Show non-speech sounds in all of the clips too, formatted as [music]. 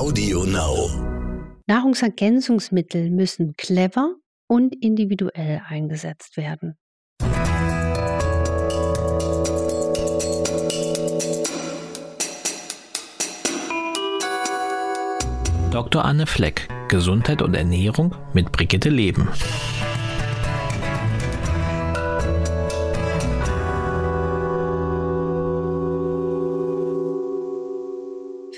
Audio Now. Nahrungsergänzungsmittel müssen clever und individuell eingesetzt werden. Dr. Anne Fleck, Gesundheit und Ernährung mit Brigitte Leben.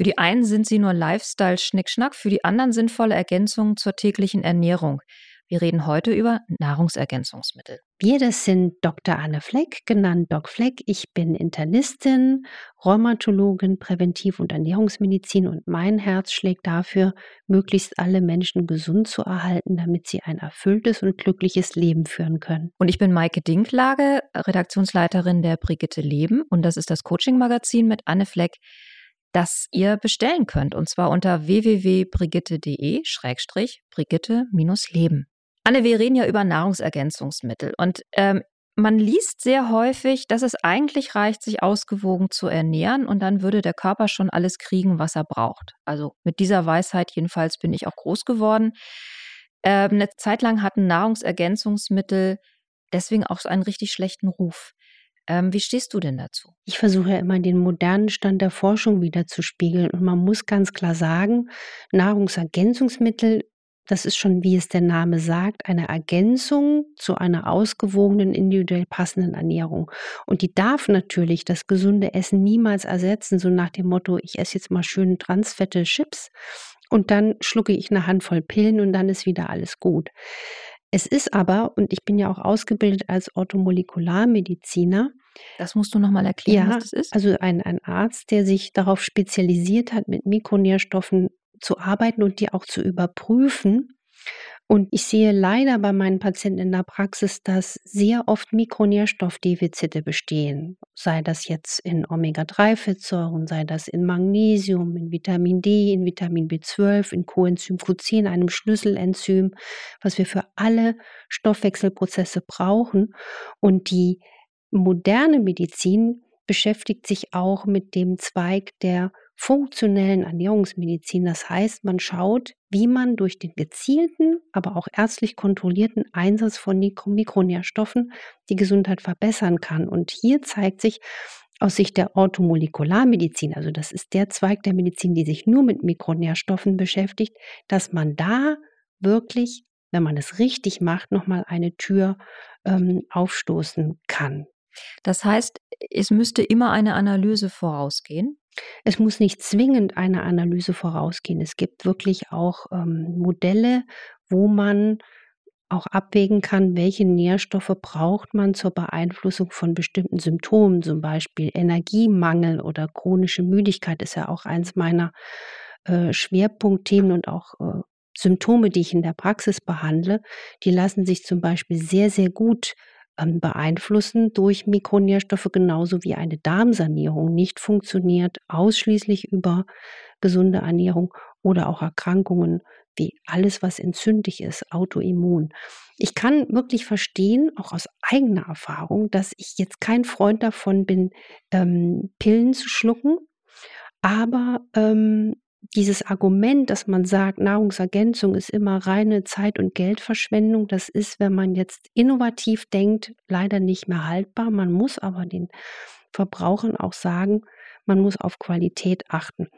Für die einen sind sie nur Lifestyle-Schnickschnack, für die anderen sinnvolle Ergänzungen zur täglichen Ernährung. Wir reden heute über Nahrungsergänzungsmittel. Wir, das sind Dr. Anne Fleck, genannt Doc Fleck. Ich bin Internistin, Rheumatologin, Präventiv- und Ernährungsmedizin und mein Herz schlägt dafür, möglichst alle Menschen gesund zu erhalten, damit sie ein erfülltes und glückliches Leben führen können. Und ich bin Maike Dinklage, Redaktionsleiterin der Brigitte Leben und das ist das Coaching-Magazin mit Anne Fleck das ihr bestellen könnt. Und zwar unter www.brigitte.de-brigitte-leben. Anne, wir reden ja über Nahrungsergänzungsmittel. Und ähm, man liest sehr häufig, dass es eigentlich reicht, sich ausgewogen zu ernähren und dann würde der Körper schon alles kriegen, was er braucht. Also mit dieser Weisheit jedenfalls bin ich auch groß geworden. Ähm, eine Zeit lang hatten Nahrungsergänzungsmittel deswegen auch so einen richtig schlechten Ruf. Ähm, wie stehst du denn dazu? Ich versuche ja immer den modernen Stand der Forschung wiederzuspiegeln. Und man muss ganz klar sagen, Nahrungsergänzungsmittel, das ist schon, wie es der Name sagt, eine Ergänzung zu einer ausgewogenen, individuell passenden Ernährung. Und die darf natürlich das gesunde Essen niemals ersetzen, so nach dem Motto, ich esse jetzt mal schön transfette Chips und dann schlucke ich eine Handvoll Pillen und dann ist wieder alles gut. Es ist aber, und ich bin ja auch ausgebildet als Orthomolekularmediziner. Das musst du nochmal erklären, ja, was das ist. Also ein, ein Arzt, der sich darauf spezialisiert hat, mit Mikronährstoffen zu arbeiten und die auch zu überprüfen. Und ich sehe leider bei meinen Patienten in der Praxis, dass sehr oft Mikronährstoffdefizite bestehen. Sei das jetzt in Omega-3-Fettsäuren, sei das in Magnesium, in Vitamin D, in Vitamin B12, in Coenzym Q10, einem Schlüsselenzym, was wir für alle Stoffwechselprozesse brauchen. Und die moderne Medizin beschäftigt sich auch mit dem Zweig der funktionellen Ernährungsmedizin. Das heißt, man schaut, wie man durch den gezielten, aber auch ärztlich kontrollierten Einsatz von Mikronährstoffen die Gesundheit verbessern kann. Und hier zeigt sich aus Sicht der Orthomolekularmedizin, also das ist der Zweig der Medizin, die sich nur mit Mikronährstoffen beschäftigt, dass man da wirklich, wenn man es richtig macht, nochmal eine Tür ähm, aufstoßen kann. Das heißt, es müsste immer eine Analyse vorausgehen. Es muss nicht zwingend eine Analyse vorausgehen. Es gibt wirklich auch ähm, Modelle, wo man auch abwägen kann, welche Nährstoffe braucht man zur Beeinflussung von bestimmten Symptomen, zum Beispiel Energiemangel oder chronische Müdigkeit ist ja auch eins meiner äh, Schwerpunktthemen und auch äh, Symptome, die ich in der Praxis behandle. Die lassen sich zum Beispiel sehr, sehr gut beeinflussen durch Mikronährstoffe, genauso wie eine Darmsanierung nicht funktioniert, ausschließlich über gesunde Ernährung oder auch Erkrankungen wie alles, was entzündlich ist, autoimmun. Ich kann wirklich verstehen, auch aus eigener Erfahrung, dass ich jetzt kein Freund davon bin, ähm, Pillen zu schlucken. Aber ähm, dieses Argument, dass man sagt, Nahrungsergänzung ist immer reine Zeit- und Geldverschwendung, das ist, wenn man jetzt innovativ denkt, leider nicht mehr haltbar. Man muss aber den Verbrauchern auch sagen, man muss auf Qualität achten.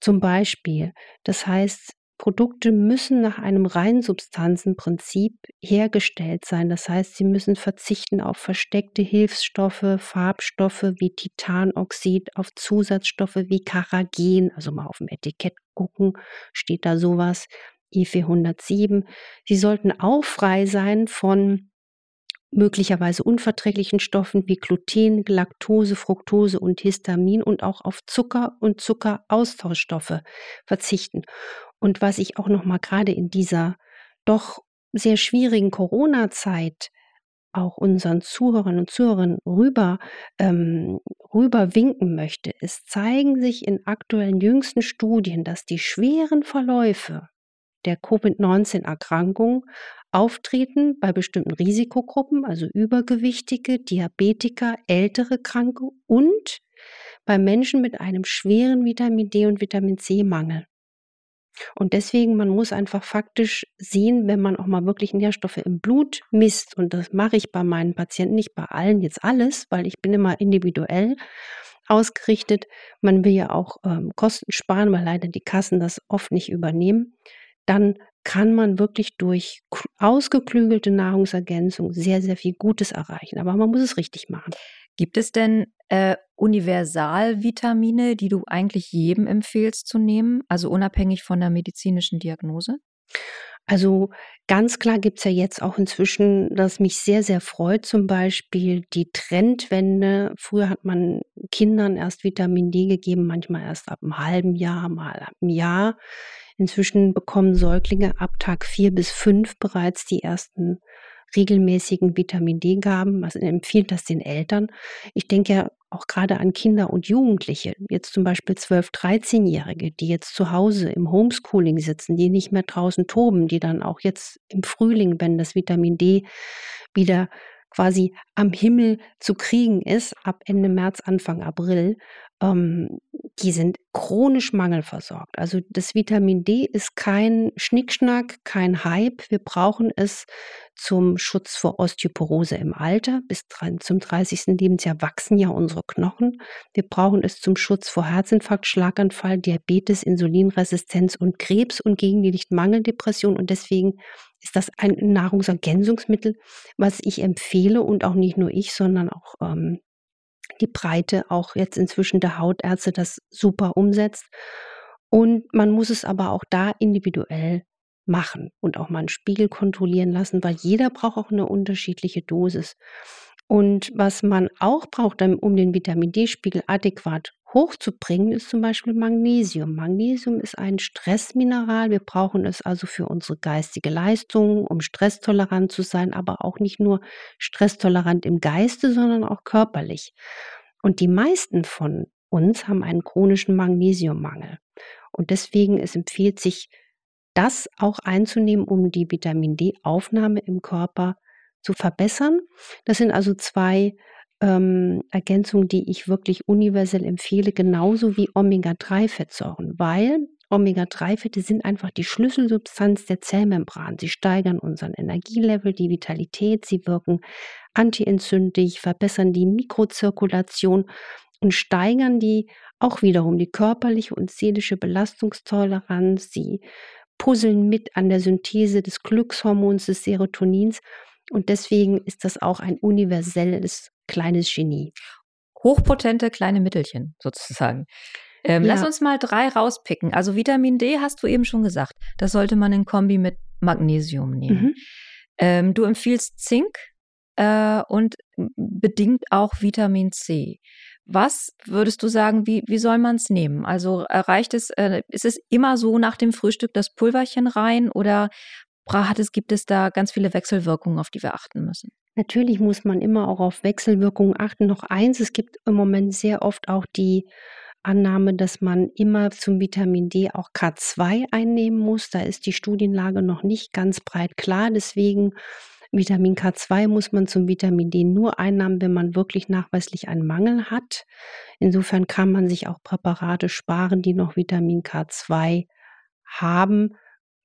Zum Beispiel, das heißt, Produkte müssen nach einem Reinsubstanzenprinzip hergestellt sein. Das heißt, sie müssen verzichten auf versteckte Hilfsstoffe, Farbstoffe wie Titanoxid, auf Zusatzstoffe wie Karagen, also mal auf dem Etikett gucken, steht da sowas, E407. Sie sollten auch frei sein von möglicherweise unverträglichen Stoffen wie Gluten, Laktose, Fructose und Histamin und auch auf Zucker und Zuckeraustauschstoffe verzichten. Und was ich auch noch mal gerade in dieser doch sehr schwierigen Corona-Zeit auch unseren Zuhörern und Zuhörern rüber, ähm, rüber winken möchte, es zeigen sich in aktuellen jüngsten Studien, dass die schweren Verläufe der Covid-19-Erkrankung auftreten bei bestimmten Risikogruppen, also Übergewichtige, Diabetiker, ältere Kranke und bei Menschen mit einem schweren Vitamin D und Vitamin C-Mangel. Und deswegen, man muss einfach faktisch sehen, wenn man auch mal wirklich Nährstoffe im Blut misst, und das mache ich bei meinen Patienten, nicht bei allen jetzt alles, weil ich bin immer individuell ausgerichtet. Man will ja auch ähm, Kosten sparen, weil leider die Kassen das oft nicht übernehmen. Dann kann man wirklich durch ausgeklügelte Nahrungsergänzung sehr, sehr viel Gutes erreichen. Aber man muss es richtig machen. Gibt es denn äh, Universalvitamine, die du eigentlich jedem empfehlst zu nehmen, also unabhängig von der medizinischen Diagnose? Also ganz klar gibt es ja jetzt auch inzwischen, das mich sehr, sehr freut, zum Beispiel die Trendwende. Früher hat man Kindern erst Vitamin D gegeben, manchmal erst ab einem halben Jahr, mal ab einem Jahr. Inzwischen bekommen Säuglinge ab Tag vier bis fünf bereits die ersten regelmäßigen Vitamin D-Gaben. Was empfiehlt das den Eltern? Ich denke ja auch gerade an Kinder und Jugendliche, jetzt zum Beispiel 12-, 13-Jährige, die jetzt zu Hause im Homeschooling sitzen, die nicht mehr draußen toben, die dann auch jetzt im Frühling, wenn das Vitamin D wieder quasi am Himmel zu kriegen ist, ab Ende März, Anfang April, ähm, die sind chronisch mangelversorgt. Also das Vitamin D ist kein Schnickschnack, kein Hype. Wir brauchen es zum Schutz vor Osteoporose im Alter. Bis zum 30. Lebensjahr wachsen ja unsere Knochen. Wir brauchen es zum Schutz vor Herzinfarkt, Schlaganfall, Diabetes, Insulinresistenz und Krebs und gegen die Lichtmangeldepression. Und deswegen ist das ein Nahrungsergänzungsmittel, was ich empfehle und auch nicht nur ich, sondern auch ähm, die Breite auch jetzt inzwischen der Hautärzte das super umsetzt. Und man muss es aber auch da individuell machen und auch mal einen Spiegel kontrollieren lassen, weil jeder braucht auch eine unterschiedliche Dosis. Und was man auch braucht, um den Vitamin D-Spiegel adäquat hochzubringen, ist zum Beispiel Magnesium. Magnesium ist ein Stressmineral. Wir brauchen es also für unsere geistige Leistung, um stresstolerant zu sein, aber auch nicht nur stresstolerant im Geiste, sondern auch körperlich. Und die meisten von uns haben einen chronischen Magnesiummangel. Und deswegen es empfiehlt sich, das auch einzunehmen, um die Vitamin D-Aufnahme im Körper zu verbessern. Das sind also zwei ähm, Ergänzung, die ich wirklich universell empfehle, genauso wie Omega-3-Fettsäuren, weil Omega-3-Fette sind einfach die Schlüsselsubstanz der Zellmembran. Sie steigern unseren Energielevel, die Vitalität, sie wirken antientzündlich, verbessern die Mikrozirkulation und steigern die auch wiederum die körperliche und seelische Belastungstoleranz. Sie puzzeln mit an der Synthese des Glückshormons, des Serotonins. Und deswegen ist das auch ein universelles kleines Genie. Hochpotente kleine Mittelchen sozusagen. Ähm, ja. Lass uns mal drei rauspicken. Also Vitamin D hast du eben schon gesagt. Das sollte man in Kombi mit Magnesium nehmen. Mhm. Ähm, du empfiehlst Zink äh, und bedingt auch Vitamin C. Was würdest du sagen, wie, wie soll man es nehmen? Also reicht es, äh, ist es immer so nach dem Frühstück das Pulverchen rein oder hat es, gibt es da ganz viele Wechselwirkungen, auf die wir achten müssen? Natürlich muss man immer auch auf Wechselwirkungen achten. Noch eins, es gibt im Moment sehr oft auch die Annahme, dass man immer zum Vitamin D auch K2 einnehmen muss. Da ist die Studienlage noch nicht ganz breit klar. Deswegen Vitamin K2 muss man zum Vitamin D nur einnehmen, wenn man wirklich nachweislich einen Mangel hat. Insofern kann man sich auch Präparate sparen, die noch Vitamin K2 haben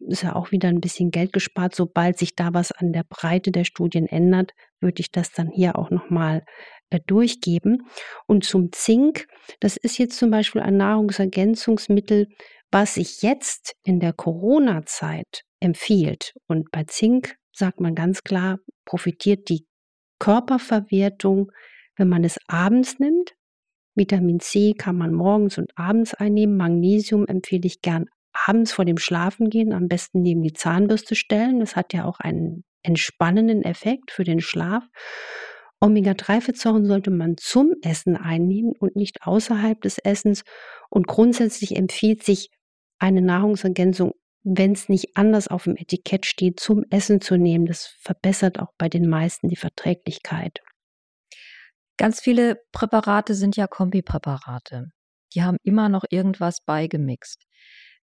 ist ja auch wieder ein bisschen Geld gespart. Sobald sich da was an der Breite der Studien ändert, würde ich das dann hier auch nochmal äh, durchgeben. Und zum Zink, das ist jetzt zum Beispiel ein Nahrungsergänzungsmittel, was sich jetzt in der Corona-Zeit empfiehlt. Und bei Zink sagt man ganz klar, profitiert die Körperverwertung, wenn man es abends nimmt. Vitamin C kann man morgens und abends einnehmen. Magnesium empfehle ich gern abends vor dem Schlafengehen am besten neben die Zahnbürste stellen. Das hat ja auch einen entspannenden Effekt für den Schlaf. Omega-3-Fettsäuren sollte man zum Essen einnehmen und nicht außerhalb des Essens. Und grundsätzlich empfiehlt sich eine Nahrungsergänzung, wenn es nicht anders auf dem Etikett steht, zum Essen zu nehmen. Das verbessert auch bei den meisten die Verträglichkeit. Ganz viele Präparate sind ja Kombipräparate. Die haben immer noch irgendwas beigemixt.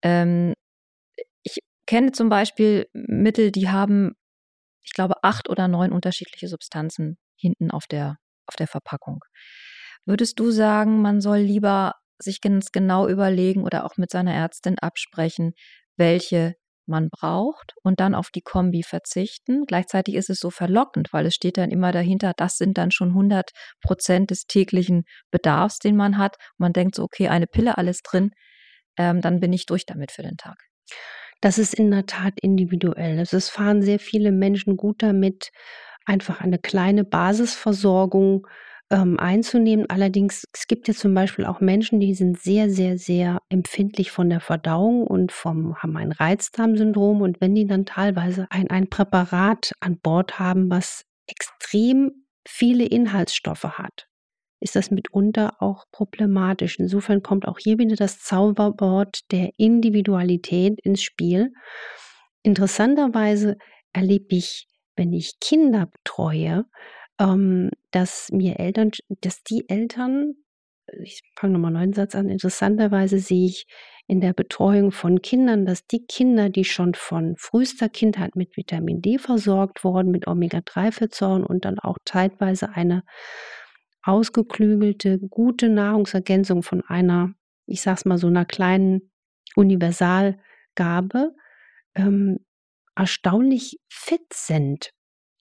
Ähm, ich kenne zum Beispiel Mittel, die haben, ich glaube, acht oder neun unterschiedliche Substanzen hinten auf der, auf der Verpackung. Würdest du sagen, man soll lieber sich ganz genau überlegen oder auch mit seiner Ärztin absprechen, welche man braucht und dann auf die Kombi verzichten. Gleichzeitig ist es so verlockend, weil es steht dann immer dahinter, das sind dann schon 100 Prozent des täglichen Bedarfs, den man hat. man denkt so, okay, eine Pille, alles drin, ähm, dann bin ich durch damit für den Tag. Das ist in der Tat individuell. Also es fahren sehr viele Menschen gut damit, einfach eine kleine Basisversorgung ähm, einzunehmen. Allerdings, es gibt ja zum Beispiel auch Menschen, die sind sehr, sehr, sehr empfindlich von der Verdauung und vom, haben ein Reizdarmsyndrom. Und wenn die dann teilweise ein, ein Präparat an Bord haben, was extrem viele Inhaltsstoffe hat, ist das mitunter auch problematisch. Insofern kommt auch hier wieder das Zauberwort der Individualität ins Spiel. Interessanterweise erlebe ich, wenn ich Kinder betreue, ähm, dass mir Eltern, dass die Eltern, ich fange nochmal einen neuen Satz an, interessanterweise sehe ich in der Betreuung von Kindern, dass die Kinder, die schon von frühester Kindheit mit Vitamin D versorgt wurden, mit Omega-3-Fettsäuren und dann auch zeitweise eine ausgeklügelte, gute Nahrungsergänzung von einer, ich sag's mal so einer kleinen Universalgabe, ähm, erstaunlich fit sind.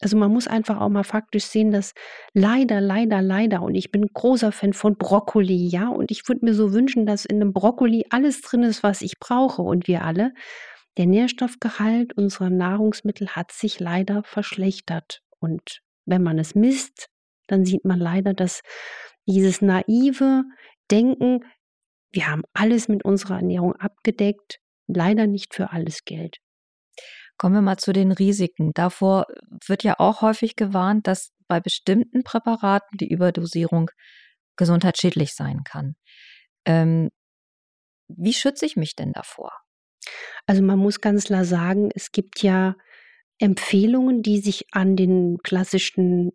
Also man muss einfach auch mal faktisch sehen, dass leider, leider, leider, und ich bin großer Fan von Brokkoli, ja, und ich würde mir so wünschen, dass in einem Brokkoli alles drin ist, was ich brauche und wir alle. Der Nährstoffgehalt unserer Nahrungsmittel hat sich leider verschlechtert. Und wenn man es misst, dann sieht man leider, dass dieses naive Denken, wir haben alles mit unserer Ernährung abgedeckt, leider nicht für alles gilt. Kommen wir mal zu den Risiken. Davor wird ja auch häufig gewarnt, dass bei bestimmten Präparaten die Überdosierung gesundheitsschädlich sein kann. Ähm, wie schütze ich mich denn davor? Also man muss ganz klar sagen, es gibt ja Empfehlungen, die sich an den klassischen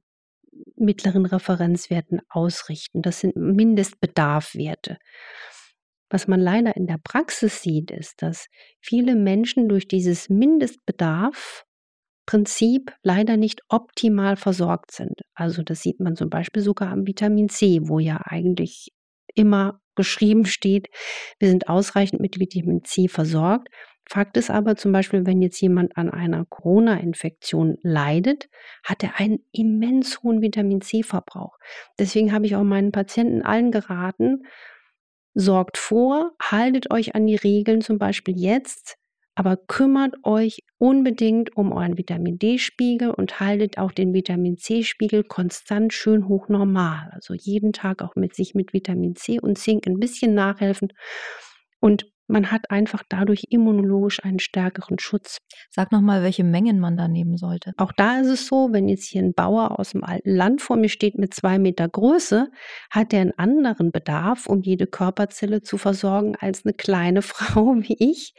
mittleren Referenzwerten ausrichten. Das sind Mindestbedarfwerte. Was man leider in der Praxis sieht, ist, dass viele Menschen durch dieses Mindestbedarf-Prinzip leider nicht optimal versorgt sind. Also das sieht man zum Beispiel sogar am Vitamin C, wo ja eigentlich immer geschrieben steht, wir sind ausreichend mit Vitamin C versorgt. Fakt ist aber zum Beispiel, wenn jetzt jemand an einer Corona-Infektion leidet, hat er einen immens hohen Vitamin C-Verbrauch. Deswegen habe ich auch meinen Patienten allen geraten, sorgt vor, haltet euch an die Regeln, zum Beispiel jetzt, aber kümmert euch unbedingt um euren Vitamin D-Spiegel und haltet auch den Vitamin C-Spiegel konstant schön hoch normal. Also jeden Tag auch mit sich mit Vitamin C und Zink ein bisschen nachhelfen. Und man hat einfach dadurch immunologisch einen stärkeren Schutz. Sag nochmal, welche Mengen man da nehmen sollte. Auch da ist es so, wenn jetzt hier ein Bauer aus dem alten Land vor mir steht mit zwei Meter Größe, hat er einen anderen Bedarf, um jede Körperzelle zu versorgen, als eine kleine [laughs] Frau wie ich.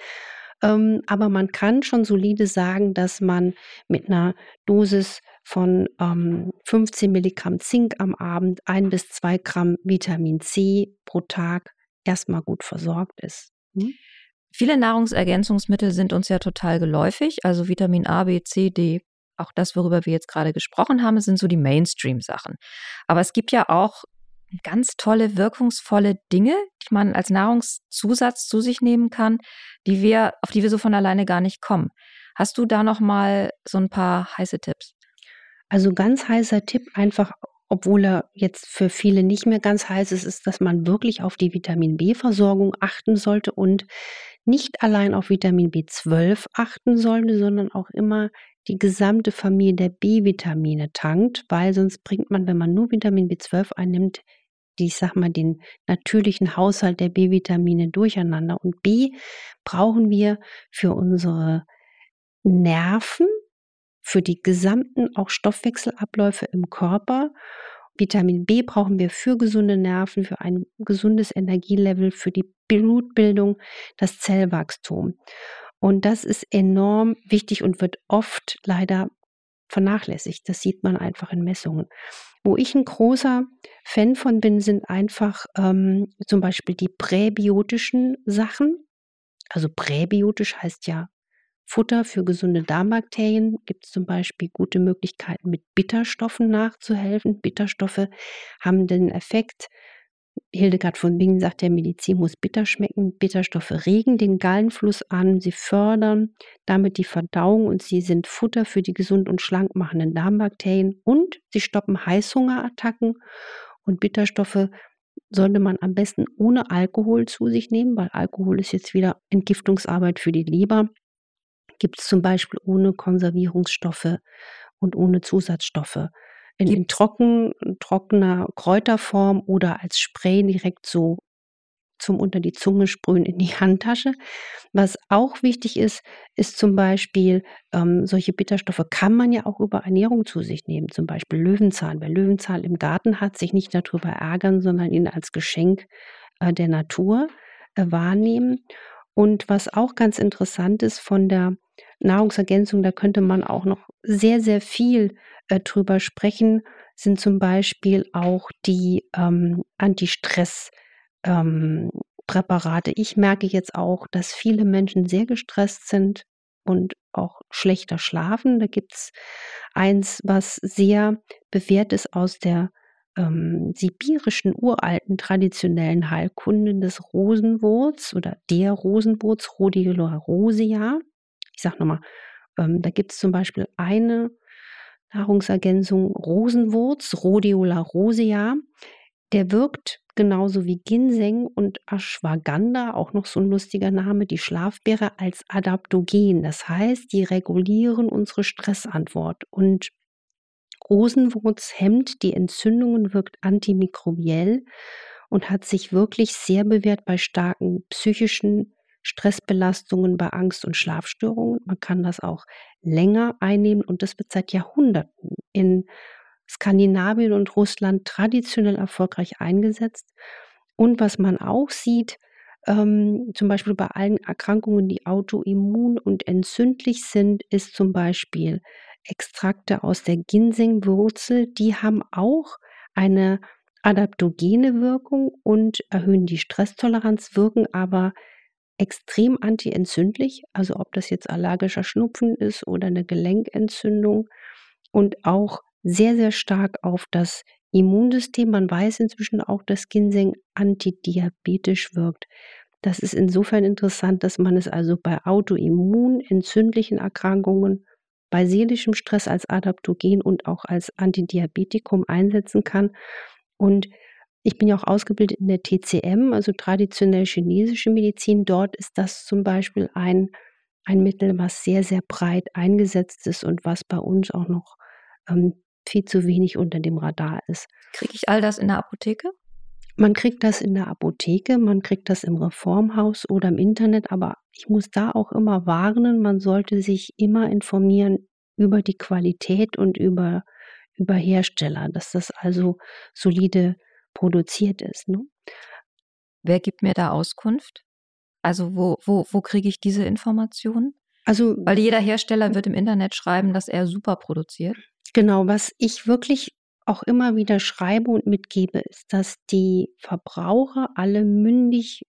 Ähm, aber man kann schon solide sagen, dass man mit einer Dosis von ähm, 15 Milligramm Zink am Abend, ein bis zwei Gramm Vitamin C pro Tag erstmal gut versorgt ist. Mhm. Viele Nahrungsergänzungsmittel sind uns ja total geläufig, also Vitamin A, B, C, D. Auch das, worüber wir jetzt gerade gesprochen haben, sind so die Mainstream-Sachen. Aber es gibt ja auch ganz tolle, wirkungsvolle Dinge, die man als Nahrungszusatz zu sich nehmen kann, die wir, auf die wir so von alleine gar nicht kommen. Hast du da noch mal so ein paar heiße Tipps? Also ganz heißer Tipp, einfach obwohl er jetzt für viele nicht mehr ganz heiß ist, ist, dass man wirklich auf die Vitamin B-Versorgung achten sollte und nicht allein auf Vitamin B12 achten sollte, sondern auch immer die gesamte Familie der B-Vitamine tankt, weil sonst bringt man, wenn man nur Vitamin B12 einnimmt, die, ich sag mal, den natürlichen Haushalt der B-Vitamine durcheinander. Und B brauchen wir für unsere Nerven, für die gesamten auch Stoffwechselabläufe im Körper. Vitamin B brauchen wir für gesunde Nerven, für ein gesundes Energielevel, für die Blutbildung, das Zellwachstum. Und das ist enorm wichtig und wird oft leider vernachlässigt. Das sieht man einfach in Messungen. Wo ich ein großer Fan von bin, sind einfach ähm, zum Beispiel die präbiotischen Sachen. Also präbiotisch heißt ja Futter für gesunde Darmbakterien gibt es zum Beispiel gute Möglichkeiten, mit Bitterstoffen nachzuhelfen. Bitterstoffe haben den Effekt, Hildegard von Bingen sagt, der Medizin muss bitter schmecken. Bitterstoffe regen den Gallenfluss an, sie fördern damit die Verdauung und sie sind Futter für die gesund und schlank machenden Darmbakterien und sie stoppen Heißhungerattacken. Und Bitterstoffe sollte man am besten ohne Alkohol zu sich nehmen, weil Alkohol ist jetzt wieder Entgiftungsarbeit für die Leber. Gibt es zum Beispiel ohne Konservierungsstoffe und ohne Zusatzstoffe in, in trocken, trockener Kräuterform oder als Spray direkt so zum unter die Zunge sprühen in die [laughs] Handtasche. Was auch wichtig ist, ist zum Beispiel, ähm, solche Bitterstoffe kann man ja auch über Ernährung zu sich nehmen, zum Beispiel Löwenzahn. Wer Löwenzahn im Garten hat, sich nicht darüber ärgern, sondern ihn als Geschenk äh, der Natur äh, wahrnehmen. Und was auch ganz interessant ist von der Nahrungsergänzung, da könnte man auch noch sehr, sehr viel äh, drüber sprechen, sind zum Beispiel auch die ähm, Anti-Stress- ähm. Ich merke jetzt auch, dass viele Menschen sehr gestresst sind und auch schlechter schlafen. Da gibt es eins, was sehr bewährt ist aus der ähm, sibirischen uralten traditionellen Heilkunde des Rosenwurz oder der Rosenwurz, Rhodiola rosea. Ich sage nochmal, ähm, da gibt es zum Beispiel eine Nahrungsergänzung Rosenwurz, Rhodiola rosea. Der wirkt genauso wie Ginseng und Ashwagandha, auch noch so ein lustiger Name, die Schlafbeere als Adaptogen. Das heißt, die regulieren unsere Stressantwort. Und Rosenwurz hemmt die Entzündungen, wirkt antimikrobiell und hat sich wirklich sehr bewährt bei starken psychischen Stressbelastungen, bei Angst und Schlafstörungen. Man kann das auch länger einnehmen und das wird seit Jahrhunderten in Skandinavien und Russland traditionell erfolgreich eingesetzt. Und was man auch sieht, ähm, zum Beispiel bei allen Erkrankungen, die autoimmun und entzündlich sind, ist zum Beispiel Extrakte aus der Ginsengwurzel, die haben auch eine adaptogene Wirkung und erhöhen die Stresstoleranz, wirken aber extrem antientzündlich, also ob das jetzt allergischer Schnupfen ist oder eine Gelenkentzündung und auch sehr, sehr stark auf das Immunsystem. Man weiß inzwischen auch, dass Ginseng antidiabetisch wirkt. Das ist insofern interessant, dass man es also bei autoimmun entzündlichen Erkrankungen, bei seelischem Stress als Adaptogen und auch als Antidiabetikum einsetzen kann. Und ich bin ja auch ausgebildet in der TCM, also traditionell chinesische Medizin. Dort ist das zum Beispiel ein, ein Mittel, was sehr, sehr breit eingesetzt ist und was bei uns auch noch ähm, viel zu wenig unter dem Radar ist. Kriege ich all das in der Apotheke? Man kriegt das in der Apotheke, man kriegt das im Reformhaus oder im Internet, aber ich muss da auch immer warnen, man sollte sich immer informieren über die Qualität und über, über Hersteller, dass das also solide produziert ist. Ne? Wer gibt mir da Auskunft? Also wo, wo, wo kriege ich diese Informationen? Also, Weil jeder Hersteller wird im Internet schreiben, dass er super produziert. Genau, was ich wirklich auch immer wieder schreibe und mitgebe, ist, dass die Verbraucher alle mündig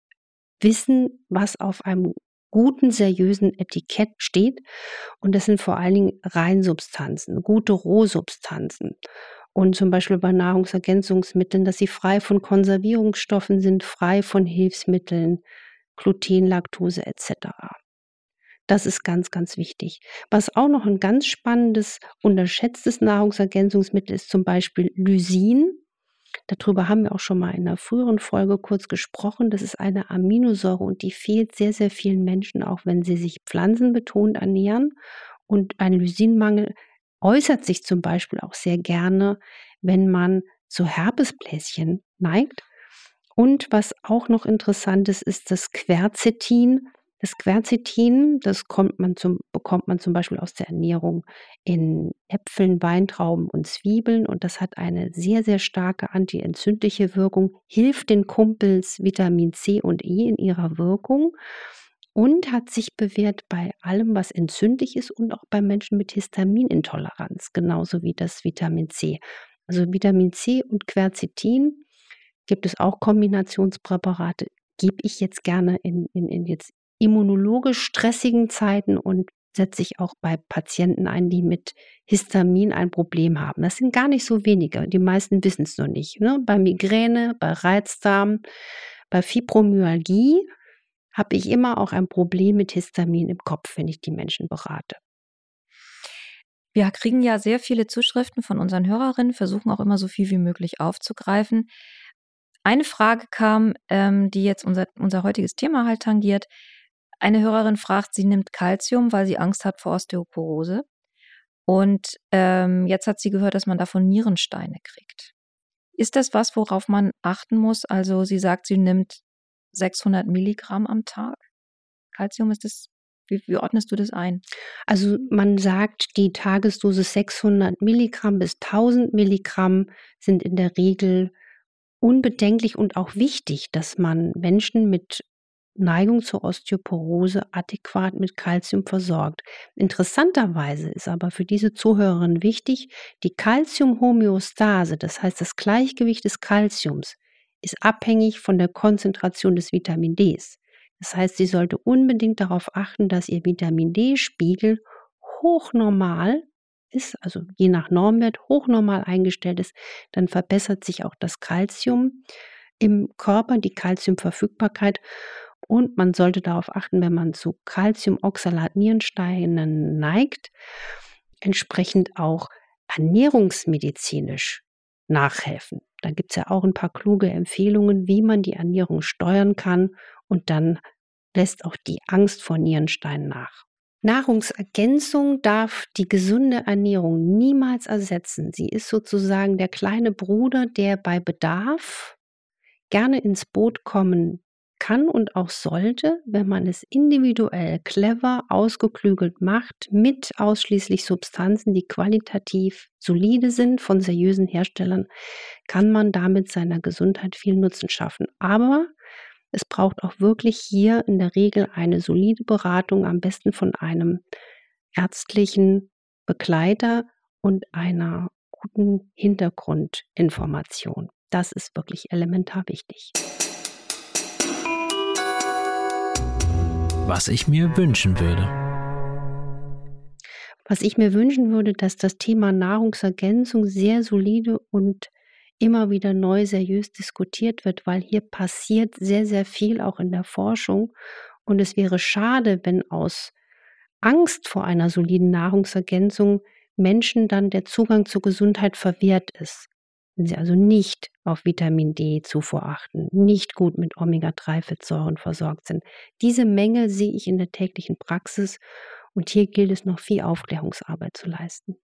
wissen, was auf einem guten, seriösen Etikett steht. Und das sind vor allen Dingen Reinsubstanzen, gute Rohsubstanzen. Und zum Beispiel bei Nahrungsergänzungsmitteln, dass sie frei von Konservierungsstoffen sind, frei von Hilfsmitteln, Gluten, Laktose etc. Das ist ganz, ganz wichtig. Was auch noch ein ganz spannendes, unterschätztes Nahrungsergänzungsmittel ist, zum Beispiel Lysin. Darüber haben wir auch schon mal in einer früheren Folge kurz gesprochen. Das ist eine Aminosäure und die fehlt sehr, sehr vielen Menschen, auch wenn sie sich pflanzenbetont ernähren. Und ein Lysinmangel äußert sich zum Beispiel auch sehr gerne, wenn man zu Herpesbläschen neigt. Und was auch noch interessant ist, ist das Quercetin. Das Quercetin, das man zum, bekommt man zum Beispiel aus der Ernährung in Äpfeln, Weintrauben und Zwiebeln und das hat eine sehr, sehr starke antientzündliche Wirkung, hilft den Kumpels Vitamin C und E in ihrer Wirkung und hat sich bewährt bei allem, was entzündlich ist und auch bei Menschen mit Histaminintoleranz, genauso wie das Vitamin C. Also Vitamin C und Quercetin gibt es auch Kombinationspräparate, gebe ich jetzt gerne in, in, in jetzt immunologisch stressigen Zeiten und setze ich auch bei Patienten ein, die mit Histamin ein Problem haben. Das sind gar nicht so wenige. Die meisten wissen es noch nicht. Ne? Bei Migräne, bei Reizdarm, bei Fibromyalgie habe ich immer auch ein Problem mit Histamin im Kopf, wenn ich die Menschen berate. Wir kriegen ja sehr viele Zuschriften von unseren Hörerinnen, versuchen auch immer so viel wie möglich aufzugreifen. Eine Frage kam, ähm, die jetzt unser, unser heutiges Thema halt tangiert. Eine Hörerin fragt, sie nimmt Kalzium, weil sie Angst hat vor Osteoporose. Und ähm, jetzt hat sie gehört, dass man davon Nierensteine kriegt. Ist das was, worauf man achten muss? Also sie sagt, sie nimmt 600 Milligramm am Tag. Kalzium ist das wie, wie, ordnest du das ein? Also man sagt, die Tagesdosis 600 Milligramm bis 1000 Milligramm sind in der Regel unbedenklich und auch wichtig, dass man Menschen mit Neigung zur Osteoporose adäquat mit Kalzium versorgt. Interessanterweise ist aber für diese Zuhörerin wichtig, die Kalziumhomöostase, das heißt das Gleichgewicht des Kalziums, ist abhängig von der Konzentration des Vitamin Ds. Das heißt, sie sollte unbedingt darauf achten, dass ihr Vitamin D-Spiegel hochnormal ist, also je nach Normwert hochnormal eingestellt ist, dann verbessert sich auch das Kalzium im Körper, die Kalziumverfügbarkeit und man sollte darauf achten, wenn man zu Calciumoxalat-Nierensteinen neigt, entsprechend auch ernährungsmedizinisch nachhelfen. Da gibt es ja auch ein paar kluge Empfehlungen, wie man die Ernährung steuern kann und dann lässt auch die Angst vor Nierensteinen nach. Nahrungsergänzung darf die gesunde Ernährung niemals ersetzen. Sie ist sozusagen der kleine Bruder, der bei Bedarf gerne ins Boot kommen kann und auch sollte, wenn man es individuell, clever, ausgeklügelt macht, mit ausschließlich Substanzen, die qualitativ solide sind von seriösen Herstellern, kann man damit seiner Gesundheit viel Nutzen schaffen. Aber es braucht auch wirklich hier in der Regel eine solide Beratung, am besten von einem ärztlichen Begleiter und einer guten Hintergrundinformation. Das ist wirklich elementar wichtig. Was ich mir wünschen würde. Was ich mir wünschen würde, dass das Thema Nahrungsergänzung sehr solide und immer wieder neu seriös diskutiert wird, weil hier passiert sehr, sehr viel auch in der Forschung. Und es wäre schade, wenn aus Angst vor einer soliden Nahrungsergänzung Menschen dann der Zugang zur Gesundheit verwehrt ist. Wenn sie also nicht auf Vitamin D-Zufuhr achten, nicht gut mit Omega-3-Fettsäuren versorgt sind. Diese Menge sehe ich in der täglichen Praxis und hier gilt es noch viel Aufklärungsarbeit zu leisten.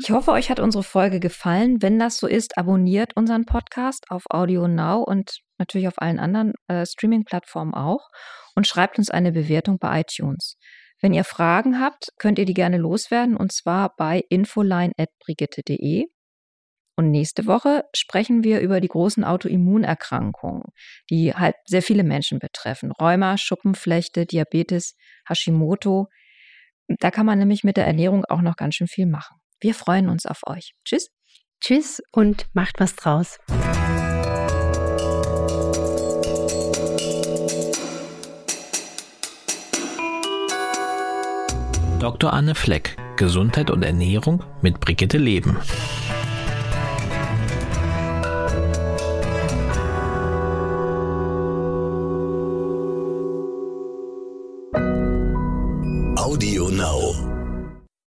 Ich hoffe, euch hat unsere Folge gefallen. Wenn das so ist, abonniert unseren Podcast auf Audio Now und natürlich auf allen anderen äh, Streaming-Plattformen auch und schreibt uns eine Bewertung bei iTunes. Wenn ihr Fragen habt, könnt ihr die gerne loswerden und zwar bei infoline.brigitte.de. Und nächste Woche sprechen wir über die großen Autoimmunerkrankungen, die halt sehr viele Menschen betreffen. Rheuma, Schuppenflechte, Diabetes, Hashimoto. Da kann man nämlich mit der Ernährung auch noch ganz schön viel machen. Wir freuen uns auf euch. Tschüss. Tschüss und macht was draus. Dr. Anne Fleck, Gesundheit und Ernährung mit Brigitte Leben.